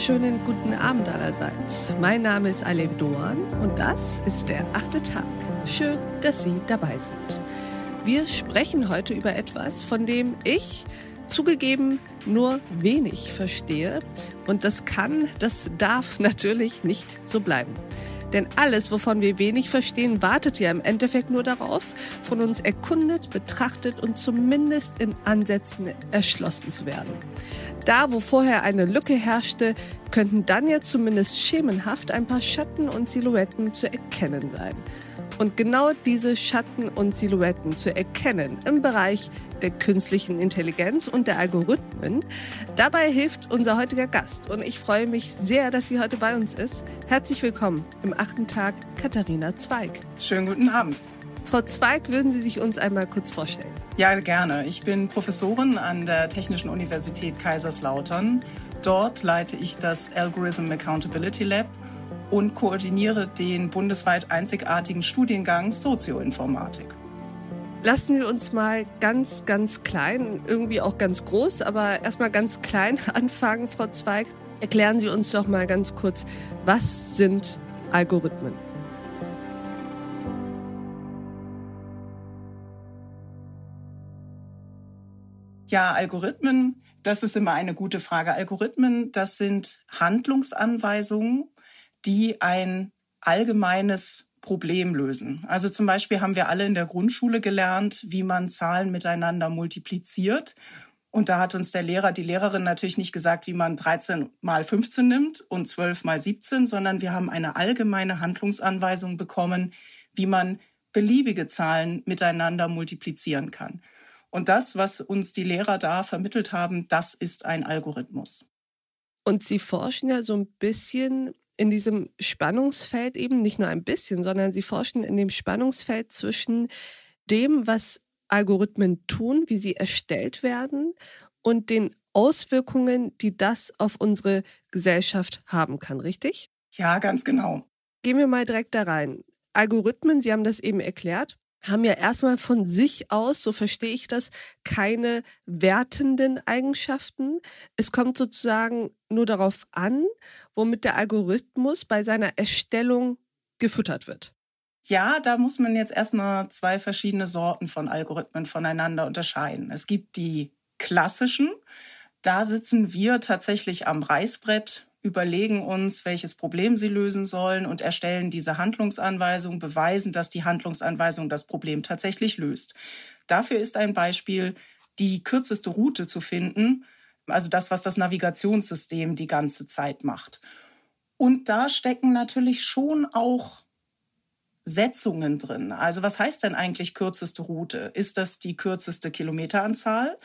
wunderschönen guten Abend allerseits. Mein Name ist Aleb Doan und das ist der achte Tag. Schön, dass Sie dabei sind. Wir sprechen heute über etwas, von dem ich zugegeben nur wenig verstehe. Und das kann, das darf natürlich nicht so bleiben. Denn alles, wovon wir wenig verstehen, wartet ja im Endeffekt nur darauf, von uns erkundet, betrachtet und zumindest in Ansätzen erschlossen zu werden. Da, wo vorher eine Lücke herrschte, könnten dann ja zumindest schemenhaft ein paar Schatten und Silhouetten zu erkennen sein. Und genau diese Schatten und Silhouetten zu erkennen im Bereich der künstlichen Intelligenz und der Algorithmen, dabei hilft unser heutiger Gast. Und ich freue mich sehr, dass sie heute bei uns ist. Herzlich willkommen im achten Tag, Katharina Zweig. Schönen guten Abend. Frau Zweig, würden Sie sich uns einmal kurz vorstellen? Ja, gerne. Ich bin Professorin an der Technischen Universität Kaiserslautern. Dort leite ich das Algorithm Accountability Lab und koordiniere den bundesweit einzigartigen Studiengang Sozioinformatik. Lassen wir uns mal ganz, ganz klein, irgendwie auch ganz groß, aber erstmal ganz klein anfangen, Frau Zweig. Erklären Sie uns doch mal ganz kurz, was sind Algorithmen? Ja, Algorithmen, das ist immer eine gute Frage. Algorithmen, das sind Handlungsanweisungen, die ein allgemeines Problem lösen. Also zum Beispiel haben wir alle in der Grundschule gelernt, wie man Zahlen miteinander multipliziert. Und da hat uns der Lehrer, die Lehrerin natürlich nicht gesagt, wie man 13 mal 15 nimmt und 12 mal 17, sondern wir haben eine allgemeine Handlungsanweisung bekommen, wie man beliebige Zahlen miteinander multiplizieren kann. Und das, was uns die Lehrer da vermittelt haben, das ist ein Algorithmus. Und Sie forschen ja so ein bisschen in diesem Spannungsfeld eben, nicht nur ein bisschen, sondern Sie forschen in dem Spannungsfeld zwischen dem, was Algorithmen tun, wie sie erstellt werden und den Auswirkungen, die das auf unsere Gesellschaft haben kann, richtig? Ja, ganz genau. Gehen wir mal direkt da rein. Algorithmen, Sie haben das eben erklärt, haben ja erstmal von sich aus, so verstehe ich das, keine wertenden Eigenschaften. Es kommt sozusagen nur darauf an, womit der Algorithmus bei seiner Erstellung gefüttert wird. Ja, da muss man jetzt erstmal zwei verschiedene Sorten von Algorithmen voneinander unterscheiden. Es gibt die klassischen, da sitzen wir tatsächlich am Reißbrett überlegen uns, welches Problem sie lösen sollen und erstellen diese Handlungsanweisung, beweisen, dass die Handlungsanweisung das Problem tatsächlich löst. Dafür ist ein Beispiel, die kürzeste Route zu finden, also das, was das Navigationssystem die ganze Zeit macht. Und da stecken natürlich schon auch Setzungen drin. Also was heißt denn eigentlich kürzeste Route? Ist das die kürzeste Kilometeranzahl?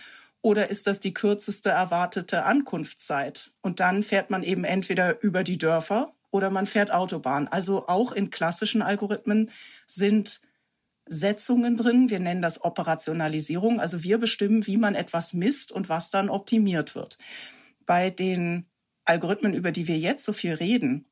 Oder ist das die kürzeste erwartete Ankunftszeit? Und dann fährt man eben entweder über die Dörfer oder man fährt Autobahn. Also auch in klassischen Algorithmen sind Setzungen drin. Wir nennen das Operationalisierung. Also wir bestimmen, wie man etwas misst und was dann optimiert wird. Bei den Algorithmen, über die wir jetzt so viel reden,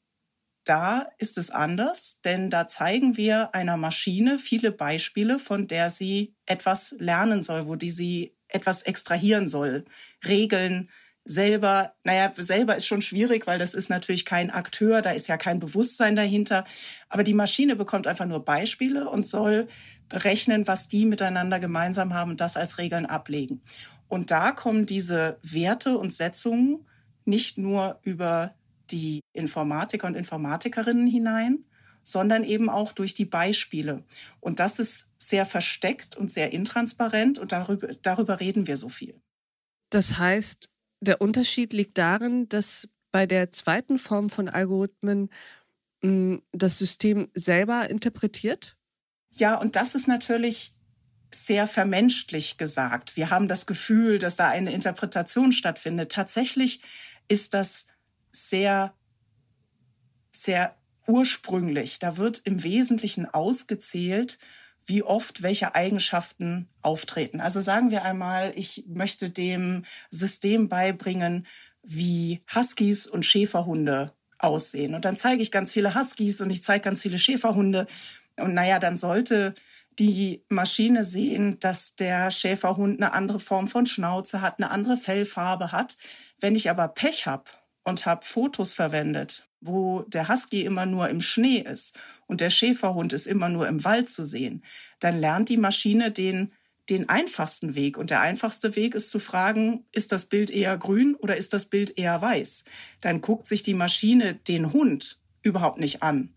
da ist es anders, denn da zeigen wir einer Maschine viele Beispiele, von der sie etwas lernen soll, wo die sie etwas extrahieren soll. Regeln selber, naja, selber ist schon schwierig, weil das ist natürlich kein Akteur, da ist ja kein Bewusstsein dahinter. Aber die Maschine bekommt einfach nur Beispiele und soll berechnen, was die miteinander gemeinsam haben und das als Regeln ablegen. Und da kommen diese Werte und Setzungen nicht nur über die Informatiker und Informatikerinnen hinein, sondern eben auch durch die Beispiele. Und das ist sehr versteckt und sehr intransparent und darüber, darüber reden wir so viel. Das heißt, der Unterschied liegt darin, dass bei der zweiten Form von Algorithmen mh, hm, das System selber interpretiert? Ja, und das ist natürlich sehr vermenschlich gesagt. Wir haben das Gefühl, dass da eine Interpretation stattfindet. Tatsächlich ist das sehr, sehr ursprünglich. Da wird im Wesentlichen ausgezählt, wie oft welche Eigenschaften auftreten. Also sagen wir einmal, ich möchte dem System beibringen, wie Huskies und Schäferhunde aussehen. Und dann zeige ich ganz viele Huskies und ich zeige ganz viele Schäferhunde. Und naja, dann sollte die Maschine sehen, dass der Schäferhund eine andere Form von Schnauze hat, eine andere Fellfarbe hat. Wenn ich aber Pech habe und habe Fotos verwendet, wo der Husky immer nur im Schnee ist und der Schäferhund ist immer nur im Wald zu sehen, dann lernt die Maschine den den einfachsten Weg. Und der einfachste Weg ist zu fragen, ist das Bild eher grün oder ist das Bild eher weiß? Dann guckt sich die Maschine den Hund überhaupt nicht an.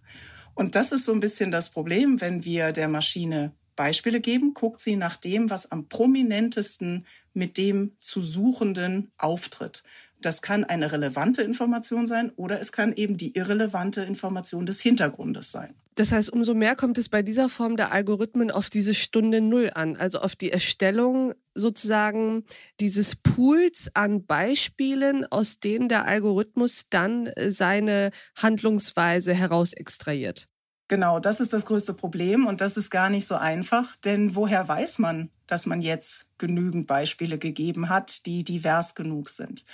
Und das ist so ein bisschen das Problem, wenn wir der Maschine Beispiele geben, guckt sie nach dem, was am prominentesten mit dem zu Suchenden auftritt. Das kann eine relevante Information sein oder es kann eben die irrelevante Information des Hintergrundes sein. Das heißt, umso mehr kommt es bei dieser Form der Algorithmen auf diese Stunde Null an, also auf die Erstellung sozusagen dieses Pools an Beispielen, aus denen der Algorithmus dann äh, seine Handlungsweise heraus extrahiert. Genau, das ist das größte Problem und das ist gar nicht so einfach, denn woher weiß man, dass man jetzt genügend Beispiele gegeben hat, die divers genug sind?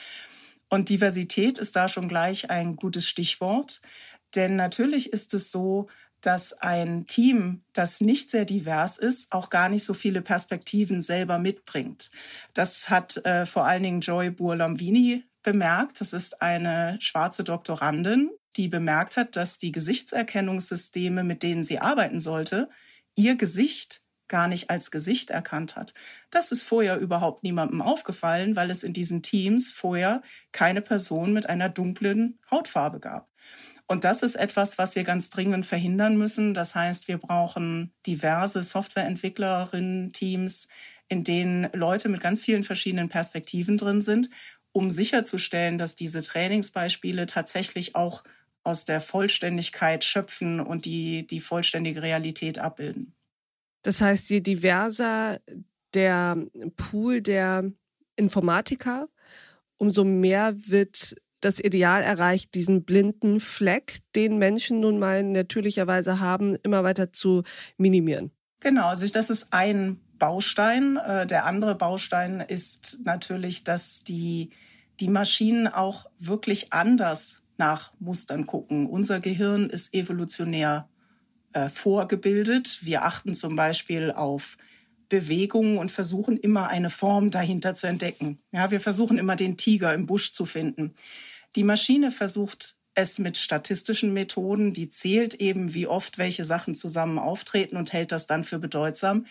Und Diversität ist da schon gleich ein gutes Stichwort, denn natürlich ist es so, dass ein Team, das nicht sehr divers ist, auch gar nicht so viele Perspektiven selber mitbringt. Das hat äh, vor allen Dingen Joy Burlambini bemerkt. Das ist eine schwarze Doktorandin, die bemerkt hat, dass die Gesichtserkennungssysteme, mit denen sie arbeiten sollte, ihr Gesicht gar nicht als Gesicht erkannt hat. Das ist vorher überhaupt niemandem aufgefallen, weil es in diesen Teams vorher keine Person mit einer dunklen Hautfarbe gab. Und das ist etwas, was wir ganz dringend verhindern müssen. Das heißt, wir brauchen diverse Softwareentwicklerinnen-Teams, in denen Leute mit ganz vielen verschiedenen Perspektiven drin sind, um sicherzustellen, dass diese Trainingsbeispiele tatsächlich auch aus der Vollständigkeit schöpfen und die, die vollständige Realität abbilden. Das heißt, je diverser der Pool der Informatiker, umso mehr wird das Ideal erreicht, diesen blinden Fleck, den Menschen nun mal natürlicherweise haben, immer weiter zu minimieren. Genau, also das ist ein Baustein. Äh, der andere Baustein ist natürlich, dass die, die Maschinen auch wirklich anders nach Mustern gucken. Unser Gehirn ist evolutionär äh, vorgebildet. Wir achten zum Beispiel auf Bewegungen und versuchen immer eine Form dahinter zu entdecken. Ja, wir versuchen immer den Tiger im Busch zu finden. Die Maschine versucht es mit statistischen Methoden, die zählt eben, wie oft welche Sachen zusammen auftreten und hält das dann für bedeutsam.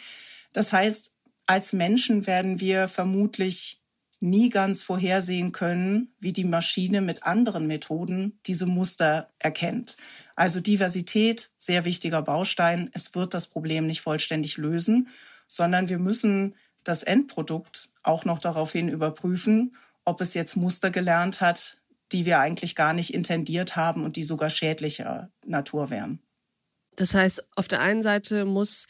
Das heißt, als Menschen werden wir vermutlich nie ganz vorhersehen können, wie die Maschine mit anderen Methoden diese Muster erkennt. Also Diversität, sehr wichtiger Baustein. Es wird das Problem nicht vollständig lösen, sondern wir müssen das Endprodukt auch noch daraufhin überprüfen, ob es jetzt Muster gelernt hat, die wir eigentlich gar nicht intendiert haben und die sogar schädlicher Natur wären. Das heißt, auf der einen Seite muss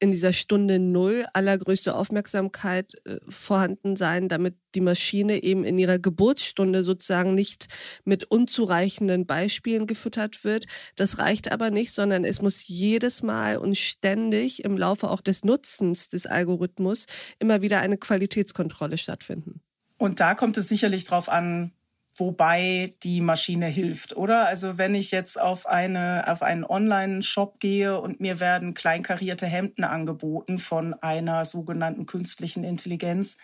in dieser Stunde Null allergrößte Aufmerksamkeit äh, vorhanden sein, damit die Maschine eben in ihrer Geburtsstunde sozusagen nicht mit unzureichenden Beispielen gefüttert wird. Das reicht aber nicht, sondern es muss jedes Mal und ständig im Laufe auch des Nutzens des Algorithmus immer wieder eine Qualitätskontrolle stattfinden. Und da kommt es sicherlich darauf an, wobei die Maschine hilft, oder? Also wenn ich jetzt auf eine auf einen Online-Shop gehe und mir werden kleinkarierte Hemden angeboten von einer sogenannten künstlichen Intelligenz,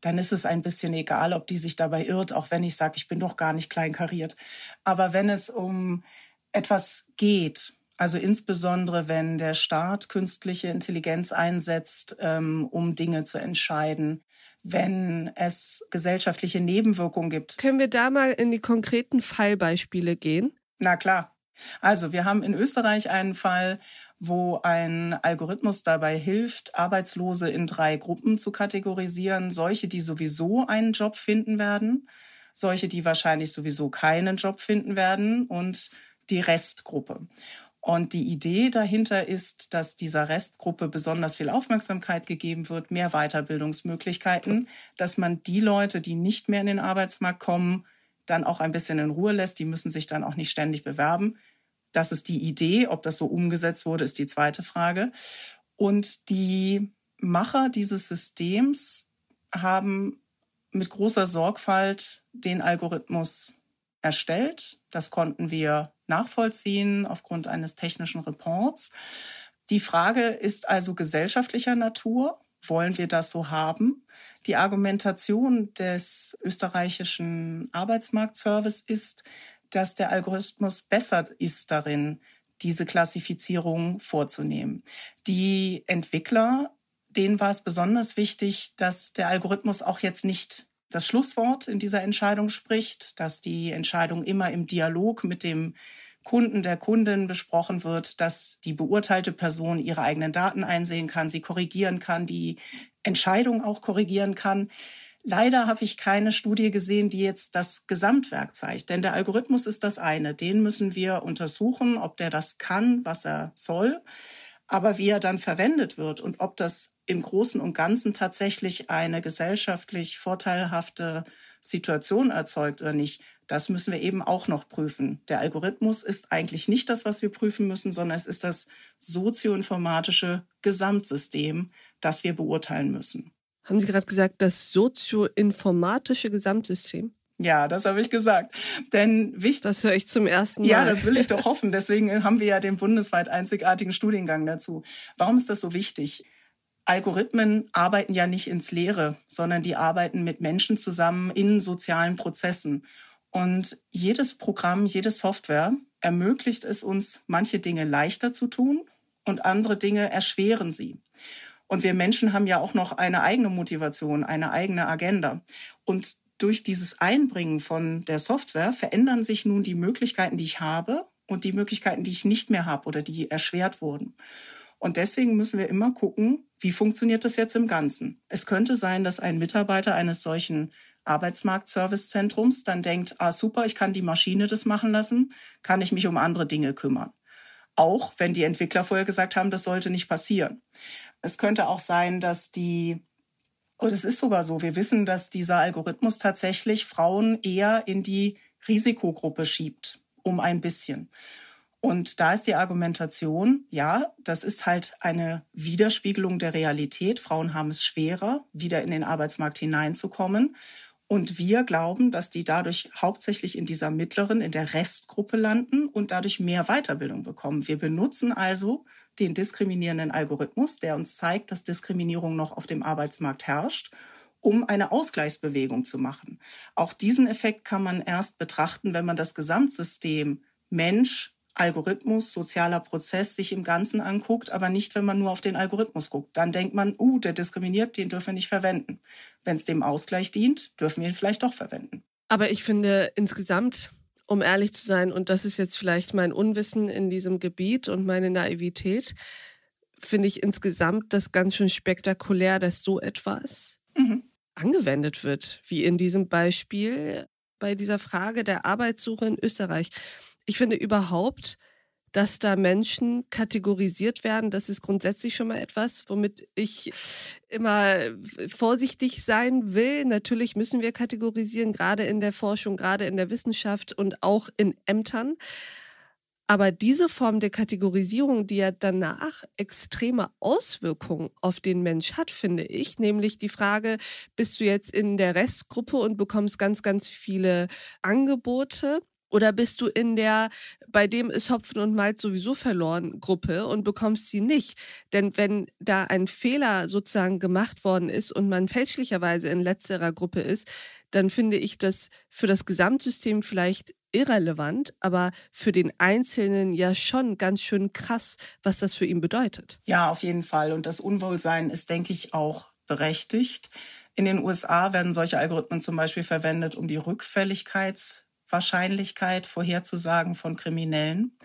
dann ist es ein bisschen egal, ob die sich dabei irrt, auch wenn ich sage, ich bin doch gar nicht kleinkariert. Aber wenn es um etwas geht, also insbesondere wenn der Staat künstliche Intelligenz einsetzt, ähm, um Dinge zu entscheiden, wenn es gesellschaftliche Nebenwirkungen gibt. Können wir da mal in die konkreten Fallbeispiele gehen? Na klar. Also wir haben in Österreich einen Fall, wo ein Algorithmus dabei hilft, Arbeitslose in drei Gruppen zu kategorisieren. Solche, die sowieso einen Job finden werden, solche, die wahrscheinlich sowieso keinen Job finden werden und die Restgruppe. Und die Idee dahinter ist, dass dieser Restgruppe besonders viel Aufmerksamkeit gegeben wird, mehr Weiterbildungsmöglichkeiten, dass man die Leute, die nicht mehr in den Arbeitsmarkt kommen, dann auch ein bisschen in Ruhe lässt. Die müssen sich dann auch nicht ständig bewerben. Das ist die Idee. Ob das so umgesetzt wurde, ist die zweite Frage. Und die Macher dieses Systems haben mit großer Sorgfalt den Algorithmus erstellt. Das konnten wir nachvollziehen aufgrund eines technischen Reports. Die Frage ist also gesellschaftlicher Natur. wollen wir das so haben? Die Argumentation des österreichischen Arbeitsmarktservice ist, dass der Algorithmus besser ist darin, diese Klassifizierung vorzunehmen. Die Entwickler, denen war es besonders wichtig, dass der Algorithmus auch jetzt nicht das Schlusswort in dieser Entscheidung spricht, dass die Entscheidung immer im Dialog mit dem Kunden, der Kundin besprochen wird, dass die beurteilte Person ihre eigenen Daten einsehen kann, sie korrigieren kann, die Entscheidung auch korrigieren kann. Leider habe ich keine Studie gesehen, die jetzt das Gesamtwerk zeigt. Denn der Algorithmus ist das eine. Den müssen wir untersuchen, ob der das kann, was er soll. Aber wie er dann verwendet wird und ob das im Großen und Ganzen tatsächlich eine gesellschaftlich vorteilhafte Situation erzeugt oder nicht, das müssen wir eben auch noch prüfen. Der Algorithmus ist eigentlich nicht das, was wir prüfen müssen, sondern es ist das sozioinformatische Gesamtsystem, das wir beurteilen müssen. Haben Sie gerade gesagt, das sozioinformatische Gesamtsystem? Ja, das habe ich gesagt. Denn wichtig. Das höre ich zum ersten Mal. Ja, das will ich doch hoffen. Deswegen haben wir ja den bundesweit einzigartigen Studiengang dazu. Warum ist das so wichtig? Algorithmen arbeiten ja nicht ins Leere, sondern die arbeiten mit Menschen zusammen in sozialen Prozessen. Und jedes Programm, jede Software ermöglicht es uns, manche Dinge leichter zu tun und andere Dinge erschweren sie. Und wir Menschen haben ja auch noch eine eigene Motivation, eine eigene Agenda. Und durch dieses Einbringen von der Software verändern sich nun die Möglichkeiten, die ich habe und die Möglichkeiten, die ich nicht mehr habe oder die erschwert wurden. Und deswegen müssen wir immer gucken, wie funktioniert das jetzt im Ganzen. Es könnte sein, dass ein Mitarbeiter eines solchen Arbeitsmarktservicezentrums dann denkt, ah super, ich kann die Maschine das machen lassen, kann ich mich um andere Dinge kümmern. Auch wenn die Entwickler vorher gesagt haben, das sollte nicht passieren. Es könnte auch sein, dass die, und es ist sogar so, wir wissen, dass dieser Algorithmus tatsächlich Frauen eher in die Risikogruppe schiebt, um ein bisschen. Und da ist die Argumentation, ja, das ist halt eine Widerspiegelung der Realität. Frauen haben es schwerer, wieder in den Arbeitsmarkt hineinzukommen. Und wir glauben, dass die dadurch hauptsächlich in dieser mittleren, in der Restgruppe landen und dadurch mehr Weiterbildung bekommen. Wir benutzen also den diskriminierenden Algorithmus, der uns zeigt, dass Diskriminierung noch auf dem Arbeitsmarkt herrscht, um eine Ausgleichsbewegung zu machen. Auch diesen Effekt kann man erst betrachten, wenn man das Gesamtsystem Mensch, Algorithmus, sozialer Prozess sich im Ganzen anguckt, aber nicht, wenn man nur auf den Algorithmus guckt. Dann denkt man, uh, der diskriminiert, den dürfen wir nicht verwenden. Wenn es dem Ausgleich dient, dürfen wir ihn vielleicht doch verwenden. Aber ich finde insgesamt, um ehrlich zu sein, und das ist jetzt vielleicht mein Unwissen in diesem Gebiet und meine Naivität, finde ich insgesamt das ganz schön spektakulär, dass so etwas mhm. angewendet wird, wie in diesem Beispiel bei dieser Frage der Arbeitssuche in Österreich. Ich finde überhaupt, dass da Menschen kategorisiert werden, das ist grundsätzlich schon mal etwas, womit ich immer vorsichtig sein will. Natürlich müssen wir kategorisieren, gerade in der Forschung, gerade in der Wissenschaft und auch in Ämtern. Aber diese Form der Kategorisierung, die ja danach extreme Auswirkungen auf den Mensch hat, finde ich, nämlich die Frage, bist du jetzt in der Restgruppe und bekommst ganz, ganz viele Angebote oder bist du in der, bei dem ist Hopfen und Malz sowieso verloren Gruppe und bekommst sie nicht? Denn wenn da ein Fehler sozusagen gemacht worden ist und man fälschlicherweise in letzterer Gruppe ist, dann finde ich das für das Gesamtsystem vielleicht irrelevant, aber für den Einzelnen ja schon ganz schön krass, was das für ihn bedeutet. Ja, auf jeden Fall. Und das Unwohlsein ist, denke ich, auch berechtigt. In den USA werden solche Algorithmen zum Beispiel verwendet, um die Rückfälligkeits Wahrscheinlichkeit vorherzusagen von Kriminellen.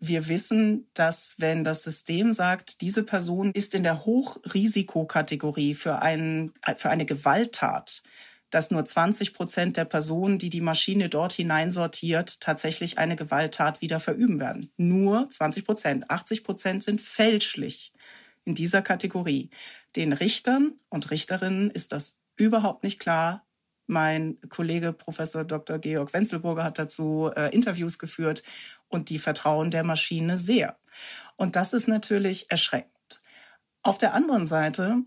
Wir wissen, dass wenn das System sagt, diese Person ist in der Hochrisikokategorie für, einen, für eine Gewalttat, dass nur 20 Prozent der Personen, die die Maschine dort hineinsortiert, tatsächlich eine Gewalttat wieder verüben werden. Nur 20 Prozent. 80 Prozent sind fälschlich in dieser Kategorie. Den Richtern und Richterinnen ist das überhaupt nicht klar, mein Kollege Professor Dr. Georg Wenzelburger hat dazu äh, Interviews geführt und die vertrauen der Maschine sehr. Und das ist natürlich erschreckend. Auf der anderen Seite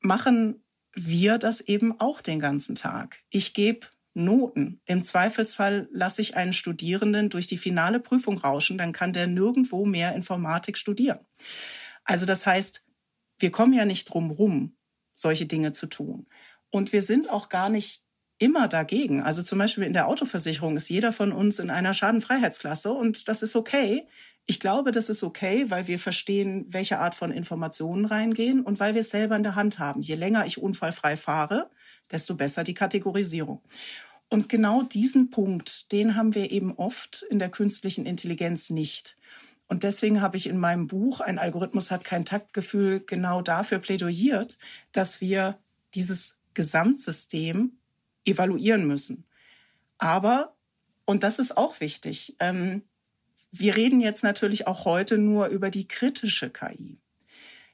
machen wir das eben auch den ganzen Tag. Ich gebe Noten. Im Zweifelsfall lasse ich einen Studierenden durch die finale Prüfung rauschen, dann kann der nirgendwo mehr Informatik studieren. Also das heißt, wir kommen ja nicht drum rum, solche Dinge zu tun. Und wir sind auch gar nicht immer dagegen. Also zum Beispiel in der Autoversicherung ist jeder von uns in einer Schadenfreiheitsklasse und das ist okay. Ich glaube, das ist okay, weil wir verstehen, welche Art von Informationen reingehen und weil wir es selber in der Hand haben. Je länger ich unfallfrei fahre, desto besser die Kategorisierung. Und genau diesen Punkt, den haben wir eben oft in der künstlichen Intelligenz nicht. Und deswegen habe ich in meinem Buch Ein Algorithmus hat kein Taktgefühl genau dafür plädoyiert, dass wir dieses Gesamtsystem evaluieren müssen. Aber, und das ist auch wichtig, ähm, wir reden jetzt natürlich auch heute nur über die kritische KI.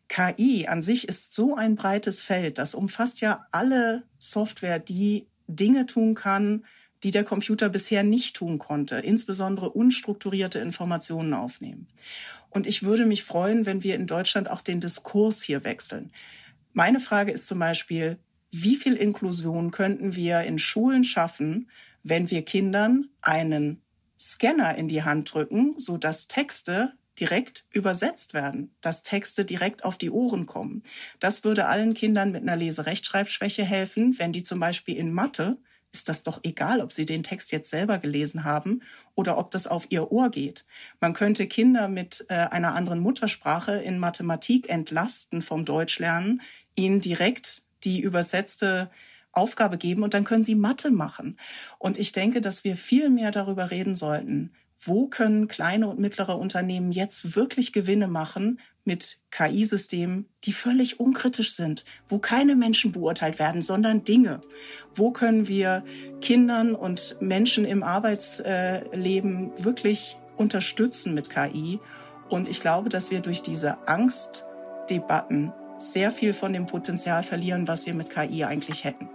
KI an sich ist so ein breites Feld, das umfasst ja alle Software, die Dinge tun kann, die der Computer bisher nicht tun konnte, insbesondere unstrukturierte Informationen aufnehmen. Und ich würde mich freuen, wenn wir in Deutschland auch den Diskurs hier wechseln. Meine Frage ist zum Beispiel, wie viel Inklusion könnten wir in Schulen schaffen, wenn wir Kindern einen Scanner in die Hand drücken, so dass Texte direkt übersetzt werden, dass Texte direkt auf die Ohren kommen. Das würde allen Kindern mit einer Leserechtschreibschwäche helfen, wenn die zum Beispiel in Mathe ist das doch egal, ob sie den Text jetzt selber gelesen haben oder ob das auf ihr Ohr geht. Man könnte Kinder mit äh, einer anderen Muttersprache in Mathematik entlasten vom Deutschlernen, ihnen direkt die übersetzte Aufgabe geben und dann können sie Mathe machen. Und ich denke, dass wir viel mehr darüber reden sollten, wo können kleine und mittlere Unternehmen jetzt wirklich Gewinne machen mit KI-Systemen, die völlig unkritisch sind, wo keine Menschen beurteilt werden, sondern Dinge. Wo können wir Kindern und Menschen im Arbeitsleben wirklich unterstützen mit KI? Und ich glaube, dass wir durch diese Angstdebatten sehr viel von dem Potenzial verlieren, was wir mit KI eigentlich hätten.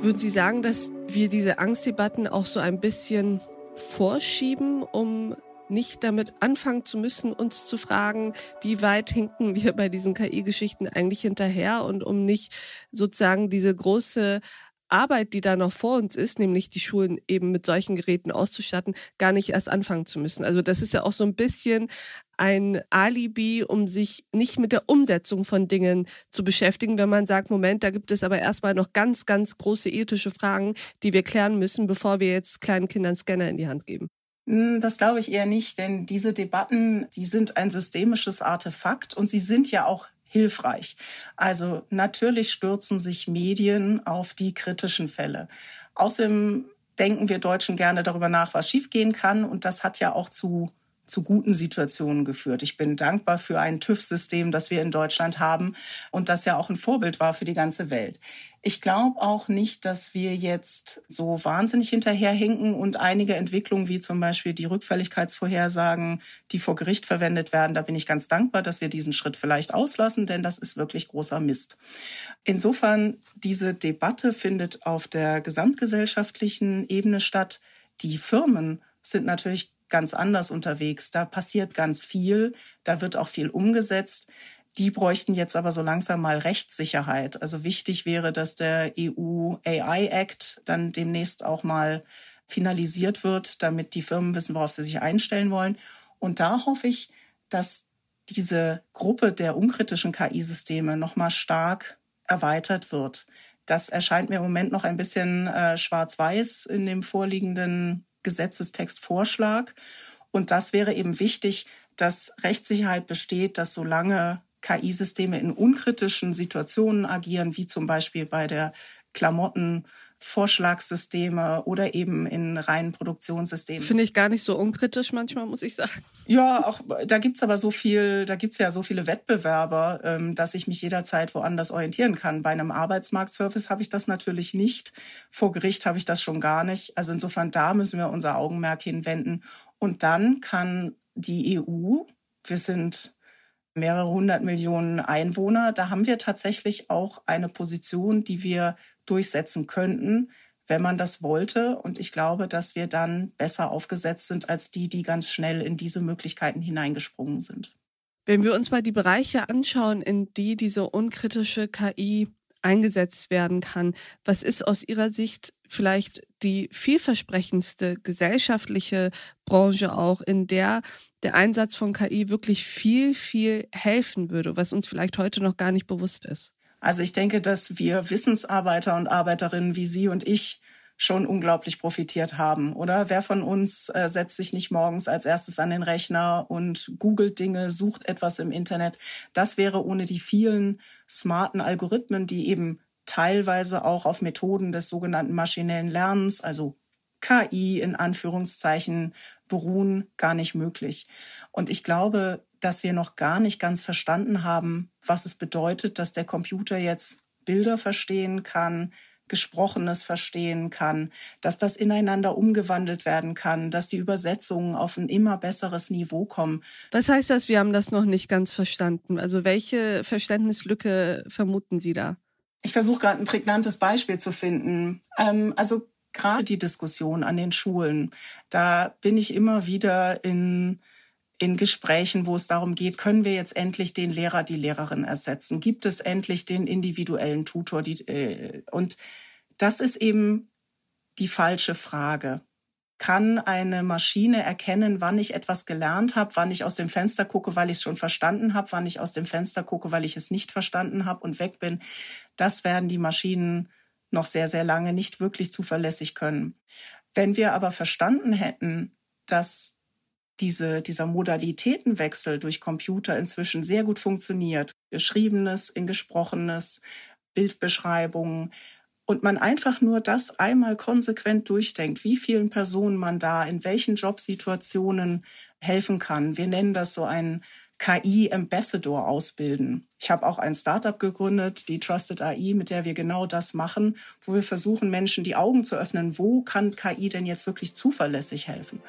Würden Sie sagen, dass wir diese Angstdebatten auch so ein bisschen vorschieben, um nicht damit anfangen zu müssen, uns zu fragen, wie weit hinken wir bei diesen KI-Geschichten eigentlich hinterher und um nicht sozusagen diese große Arbeit, die da noch vor uns ist, nämlich die Schulen eben mit solchen Geräten auszustatten, gar nicht erst anfangen zu müssen. Also das ist ja auch so ein bisschen ein Alibi, um sich nicht mit der Umsetzung von Dingen zu beschäftigen, wenn man sagt, Moment, da gibt es aber erstmal noch ganz, ganz große ethische Fragen, die wir klären müssen, bevor wir jetzt kleinen Kindern Scanner in die Hand geben. Hm, das glaube ich eher nicht, denn diese Debatten, die sind ein systemisches Artefakt und sie sind ja auch hilfreich. Also natürlich stürzen sich Medien auf die kritischen Fälle. Außerdem denken wir Deutschen gerne darüber nach, was schiefgehen kann. Und das hat ja auch zu zu guten Situationen geführt. Ich bin dankbar für ein TÜV-System, das wir in Deutschland haben und das ja auch ein Vorbild war für die ganze Welt. Ich glaube auch nicht, dass wir jetzt so wahnsinnig hinterherhinken und einige Entwicklungen wie zum Beispiel die Rückfälligkeitsvorhersagen, die vor Gericht verwendet werden, da bin ich ganz dankbar, dass wir diesen Schritt vielleicht auslassen, denn das ist wirklich großer Mist. Insofern, diese Debatte findet auf der gesamtgesellschaftlichen Ebene statt. Die Firmen sind natürlich ganz anders unterwegs. Da passiert ganz viel, da wird auch viel umgesetzt. Die bräuchten jetzt aber so langsam mal Rechtssicherheit. Also wichtig wäre, dass der EU AI Act dann demnächst auch mal finalisiert wird, damit die Firmen wissen, worauf sie sich einstellen wollen. Und da hoffe ich, dass diese Gruppe der unkritischen KI-Systeme nochmal stark erweitert wird. Das erscheint mir im Moment noch ein bisschen äh, schwarz-weiß in dem vorliegenden Gesetzestextvorschlag. Und das wäre eben wichtig, dass Rechtssicherheit besteht, dass solange KI-Systeme in unkritischen Situationen agieren, wie zum Beispiel bei der Klamotten- Vorschlagssysteme oder eben in reinen Produktionssystemen. Finde ich gar nicht so unkritisch manchmal, muss ich sagen. Ja, auch da gibt's aber so viel, da gibt's ja so viele Wettbewerber, ähm, dass ich mich jederzeit woanders orientieren kann. Bei einem Arbeitsmarktservice habe ich das natürlich nicht. Vor Gericht habe ich das schon gar nicht. Also insofern da müssen wir unser Augenmerk hinwenden. Und dann kann die EU, wir sind mehrere hundert Millionen Einwohner, da haben wir tatsächlich auch eine Position, die wir durchsetzen könnten, wenn man das wollte. Und ich glaube, dass wir dann besser aufgesetzt sind als die, die ganz schnell in diese Möglichkeiten hineingesprungen sind. Wenn wir uns mal die Bereiche anschauen, in die diese unkritische KI eingesetzt werden kann, was ist aus Ihrer Sicht vielleicht die vielversprechendste gesellschaftliche Branche auch, in der der Einsatz von KI wirklich viel, viel helfen würde, was uns vielleicht heute noch gar nicht bewusst ist? Also ich denke, dass wir Wissensarbeiter und Arbeiterinnen wie Sie und ich schon unglaublich profitiert haben, oder? Wer von uns äh, setzt sich nicht morgens als erstes an den Rechner und googelt Dinge, sucht etwas im Internet? Das wäre ohne die vielen smarten Algorithmen, die eben teilweise auch auf Methoden des sogenannten maschinellen Lernens, also KI in Anführungszeichen, beruhen, gar nicht möglich. Und ich glaube, dass wir noch gar nicht ganz verstanden haben, was es bedeutet, dass der Computer jetzt Bilder verstehen kann, Gesprochenes verstehen kann, dass das ineinander umgewandelt werden kann, dass die Übersetzungen auf ein immer besseres Niveau kommen. Was heißt das, wir haben das noch nicht ganz verstanden? Also welche Verständnislücke vermuten Sie da? Ich versuche gerade ein prägnantes Beispiel zu finden. Ähm, also gerade die Diskussion an den Schulen, da bin ich immer wieder in in Gesprächen, wo es darum geht, können wir jetzt endlich den Lehrer, die Lehrerin ersetzen? Gibt es endlich den individuellen Tutor? Die, äh, und das ist eben die falsche Frage. Kann eine Maschine erkennen, wann ich etwas gelernt habe, wann ich aus dem Fenster gucke, weil ich es schon verstanden habe, wann ich aus dem Fenster gucke, weil ich es nicht verstanden habe und weg bin? Das werden die Maschinen noch sehr, sehr lange nicht wirklich zuverlässig können. Wenn wir aber verstanden hätten, dass diese, dieser Modalitätenwechsel durch Computer inzwischen sehr gut funktioniert. Geschriebenes in Gesprochenes, Bildbeschreibungen. Und man einfach nur das einmal konsequent durchdenkt, wie vielen Personen man da in welchen Jobsituationen helfen kann. Wir nennen das so ein KI-Ambassador ausbilden. Ich habe auch ein Startup gegründet, die Trusted AI, mit der wir genau das machen, wo wir versuchen, Menschen die Augen zu öffnen, wo kann KI denn jetzt wirklich zuverlässig helfen?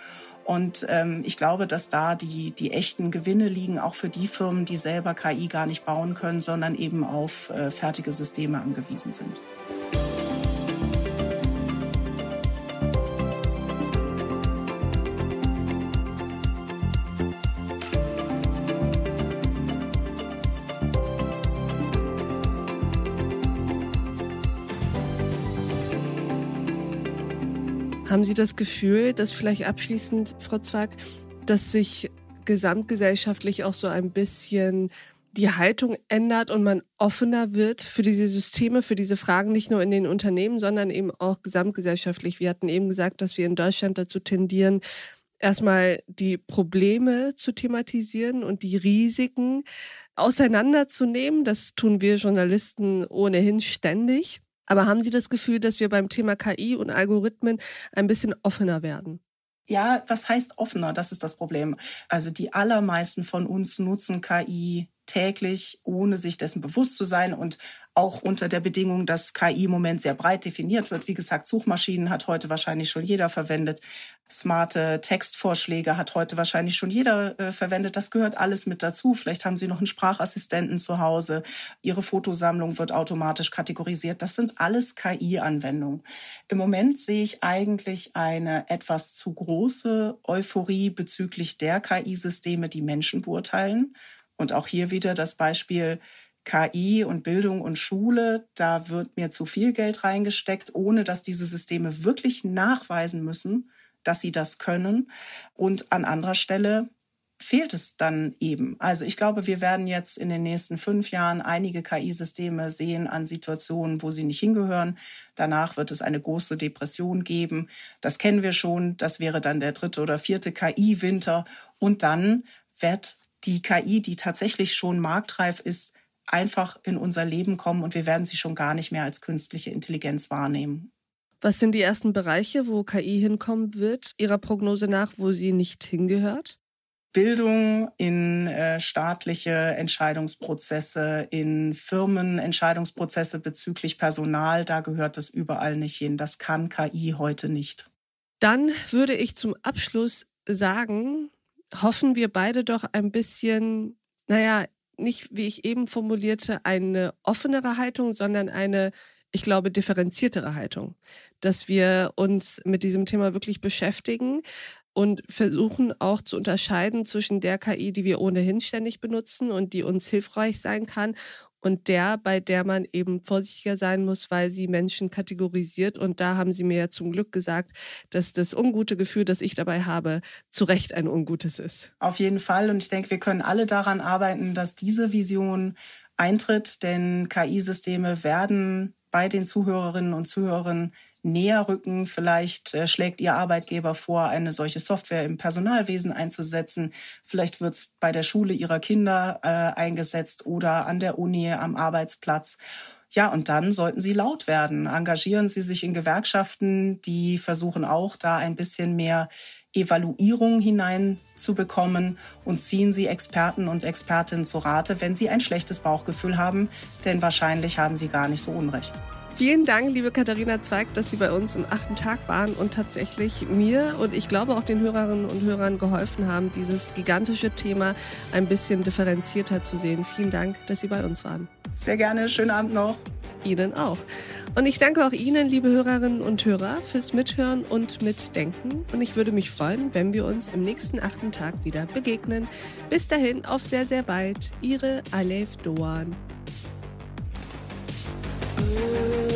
Und ähm, ich glaube, dass da die, die echten Gewinne liegen, auch für die Firmen, die selber KI gar nicht bauen können, sondern eben auf äh, fertige Systeme angewiesen sind. Haben Sie das Gefühl, dass vielleicht abschließend, Frau Zwag, dass sich gesamtgesellschaftlich auch so ein bisschen die Haltung ändert und man offener wird für diese Systeme, für diese Fragen, nicht nur in den Unternehmen, sondern eben auch gesamtgesellschaftlich. Wir hatten eben gesagt, dass wir in Deutschland dazu tendieren, erstmal die Probleme zu thematisieren und die Risiken auseinanderzunehmen. Das tun wir Journalisten ohnehin ständig. Aber haben Sie das Gefühl, dass wir beim Thema KI und Algorithmen ein bisschen offener werden? Ja, was heißt offener? Das ist das Problem. Also die allermeisten von uns nutzen KI täglich, ohne sich dessen bewusst zu sein und auch unter der Bedingung, dass KI im Moment sehr breit definiert wird. Wie gesagt, Suchmaschinen hat heute wahrscheinlich schon jeder verwendet. Smarte Textvorschläge hat heute wahrscheinlich schon jeder äh, verwendet. Das gehört alles mit dazu. Vielleicht haben Sie noch einen Sprachassistenten zu Hause. Ihre Fotosammlung wird automatisch kategorisiert. Das sind alles KI-Anwendungen. Im Moment sehe ich eigentlich eine etwas zu große Euphorie bezüglich der KI-Systeme, die Menschen beurteilen. Und auch hier wieder das Beispiel KI und Bildung und Schule. Da wird mir zu viel Geld reingesteckt, ohne dass diese Systeme wirklich nachweisen müssen, dass sie das können. Und an anderer Stelle fehlt es dann eben. Also ich glaube, wir werden jetzt in den nächsten fünf Jahren einige KI-Systeme sehen an Situationen, wo sie nicht hingehören. Danach wird es eine große Depression geben. Das kennen wir schon. Das wäre dann der dritte oder vierte KI-Winter. Und dann wird die KI, die tatsächlich schon marktreif ist, einfach in unser Leben kommen und wir werden sie schon gar nicht mehr als künstliche Intelligenz wahrnehmen. Was sind die ersten Bereiche, wo KI hinkommen wird, Ihrer Prognose nach, wo sie nicht hingehört? Bildung in äh, staatliche Entscheidungsprozesse, in Firmen Entscheidungsprozesse bezüglich Personal, da gehört es überall nicht hin. Das kann KI heute nicht. Dann würde ich zum Abschluss sagen, hoffen wir beide doch ein bisschen, naja, nicht, wie ich eben formulierte, eine offenere Haltung, sondern eine ich glaube, differenziertere Haltung, dass wir uns mit diesem Thema wirklich beschäftigen und versuchen auch zu unterscheiden zwischen der KI, die wir ohnehin ständig benutzen und die uns hilfreich sein kann und der, bei der man eben vorsichtiger sein muss, weil sie Menschen kategorisiert. Und da haben sie mir ja zum Glück gesagt, dass das ungute Gefühl, das ich dabei habe, zu Recht ein ungutes ist. Auf jeden Fall. Und ich denke, wir können alle daran arbeiten, dass diese Vision eintritt, denn KI-Systeme werden bei den Zuhörerinnen und Zuhörern näher rücken. Vielleicht äh, schlägt Ihr Arbeitgeber vor, eine solche Software im Personalwesen einzusetzen. Vielleicht wird es bei der Schule Ihrer Kinder äh, eingesetzt oder an der Uni, am Arbeitsplatz. Ja, und dann sollten Sie laut werden. Engagieren Sie sich in Gewerkschaften, die versuchen auch da ein bisschen mehr Evaluierung hineinzubekommen und ziehen Sie Experten und Expertinnen zu Rate, wenn Sie ein schlechtes Bauchgefühl haben, denn wahrscheinlich haben Sie gar nicht so Unrecht. Vielen Dank, liebe Katharina Zweig, dass Sie bei uns im achten Tag waren und tatsächlich mir und ich glaube auch den Hörerinnen und Hörern geholfen haben, dieses gigantische Thema ein bisschen differenzierter zu sehen. Vielen Dank, dass Sie bei uns waren. Sehr gerne. Schönen Abend noch. Ihnen auch. Und ich danke auch Ihnen, liebe Hörerinnen und Hörer, fürs Mithören und Mitdenken. Und ich würde mich freuen, wenn wir uns im nächsten achten Tag wieder begegnen. Bis dahin, auf sehr, sehr bald. Ihre Alef Doan. good.